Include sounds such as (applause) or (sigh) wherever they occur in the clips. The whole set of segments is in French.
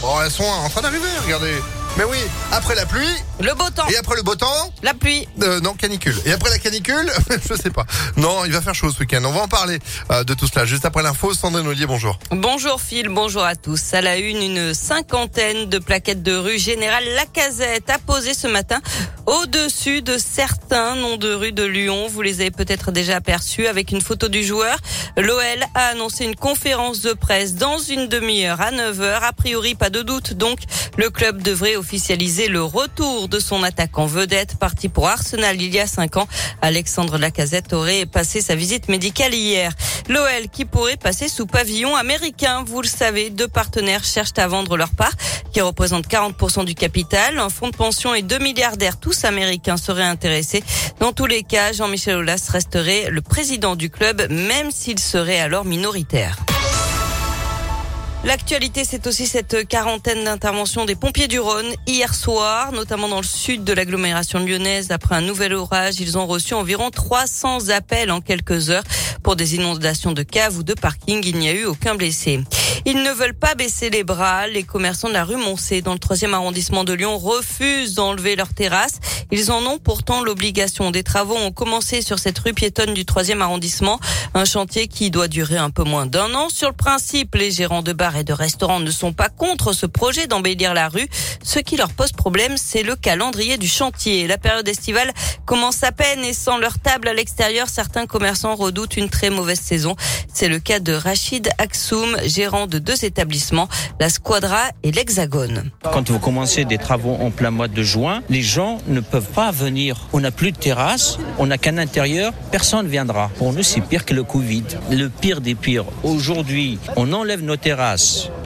Bon, elles sont en train d'arriver, regardez. Mais oui, après la pluie. Le beau temps. Et après le beau temps La pluie. euh, Non, canicule. Et après la canicule, (laughs) je sais pas. Non, il va faire chaud ce week-end. On va en parler euh, de tout cela juste après l'info. Sandrine Ollier, bonjour. Bonjour Phil, bonjour à tous. À la une, une cinquantaine de plaquettes de rue Général Lacazette a posé ce matin au-dessus de certains noms de rue de Lyon. Vous les avez peut-être déjà aperçus avec une photo du joueur. L'OL a annoncé une conférence de presse dans une demi-heure à 9h. A priori, pas de doute. Donc, le club devrait officialiser le retour de son attaquant vedette parti pour Arsenal il y a cinq ans. Alexandre Lacazette aurait passé sa visite médicale hier. L'OL qui pourrait passer sous pavillon américain. Vous le savez, deux partenaires cherchent à vendre leur part qui représente 40% du capital. Un fonds de pension et deux milliardaires, tous américains, seraient intéressés. Dans tous les cas, Jean-Michel Aulas resterait le président du club, même s'il serait alors minoritaire. L'actualité, c'est aussi cette quarantaine d'interventions des pompiers du Rhône hier soir, notamment dans le sud de l'agglomération lyonnaise. Après un nouvel orage, ils ont reçu environ 300 appels en quelques heures pour des inondations de caves ou de parking. Il n'y a eu aucun blessé. Ils ne veulent pas baisser les bras. Les commerçants de la rue Moncé, dans le troisième arrondissement de Lyon, refusent d'enlever leurs terrasses. Ils en ont pourtant l'obligation. Des travaux ont commencé sur cette rue piétonne du troisième arrondissement. Un chantier qui doit durer un peu moins d'un an. Sur le principe, les gérants de bars et de restaurants ne sont pas contre ce projet d'embellir la rue. Ce qui leur pose problème, c'est le calendrier du chantier. La période estivale commence à peine et sans leur table à l'extérieur, certains commerçants redoutent une très mauvaise saison. C'est le cas de Rachid Aksoum, gérant de deux établissements, la Squadra et l'Hexagone. Quand vous commencez des travaux en plein mois de juin, les gens ne peuvent pas venir. On n'a plus de terrasse, on n'a qu'un intérieur, personne ne viendra. Pour nous, c'est pire que le Covid. Le pire des pires. Aujourd'hui, on enlève nos terrasses.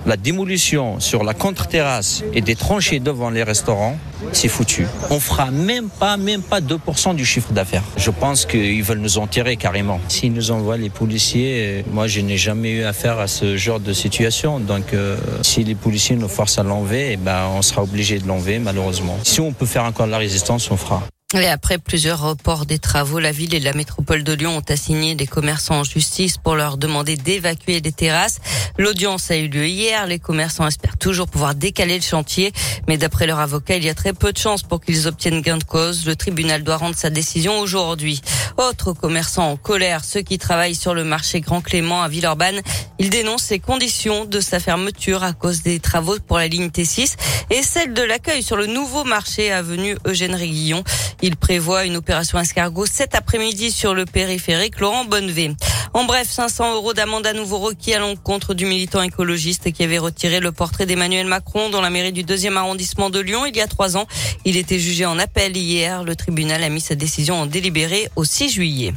La démolition sur la contre-terrasse et des tranchées devant les restaurants, c'est foutu. On fera même pas, même pas 2% du chiffre d'affaires. Je pense qu'ils veulent nous enterrer carrément. S'ils nous envoient les policiers, euh, moi je n'ai jamais eu affaire à ce genre de situation. Donc euh, si les policiers nous forcent à l'enlever, eh ben, on sera obligé de l'enlever malheureusement. Si on peut faire encore de la résistance, on fera. Et après plusieurs reports des travaux, la ville et la métropole de Lyon ont assigné des commerçants en justice pour leur demander d'évacuer les terrasses. L'audience a eu lieu hier. Les commerçants espèrent toujours pouvoir décaler le chantier. Mais d'après leur avocat, il y a très peu de chances pour qu'ils obtiennent gain de cause. Le tribunal doit rendre sa décision aujourd'hui. Autres commerçants en colère, ceux qui travaillent sur le marché Grand Clément à Villeurbanne, ils dénoncent les conditions de sa fermeture à cause des travaux pour la ligne T6 et celle de l'accueil sur le nouveau marché avenue Eugène Réguillon. Il prévoit une opération escargot cet après-midi sur le périphérique Laurent Bonnevé. En bref, 500 euros d'amende à nouveau requis à l'encontre du militant écologiste qui avait retiré le portrait d'Emmanuel Macron dans la mairie du deuxième arrondissement de Lyon il y a trois ans. Il était jugé en appel hier. Le tribunal a mis sa décision en délibéré au 6 juillet.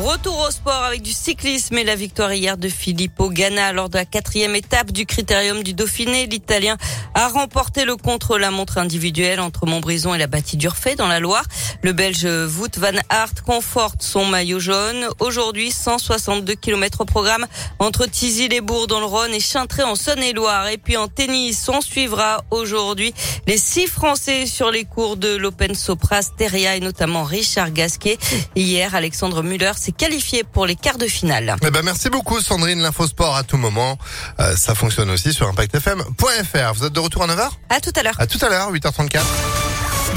Retour au sport avec du cyclisme et la victoire hier de Filippo Ganna lors de la quatrième étape du critérium du Dauphiné. L'Italien a remporté le contre-la-montre individuelle entre Montbrison et la bâtie d'Urfé dans la Loire. Le Belge Wout van Aert conforte son maillot jaune. Aujourd'hui, 162 km au programme entre Tizy-les-Bourgs dans le Rhône et Chintré en Saône-et-Loire. Et puis en tennis, on suivra aujourd'hui les six Français sur les cours de l'Open Sopra Steria et notamment Richard Gasquet. Hier, Alexandre Muller s'est qualifié pour les quarts de finale. Eh ben, merci beaucoup, Sandrine. L'infosport à tout moment. Euh, ça fonctionne aussi sur ImpactFM.fr. Vous êtes de retour à 9h? À tout à l'heure. À tout à l'heure, 8h34.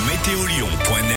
Météolion.net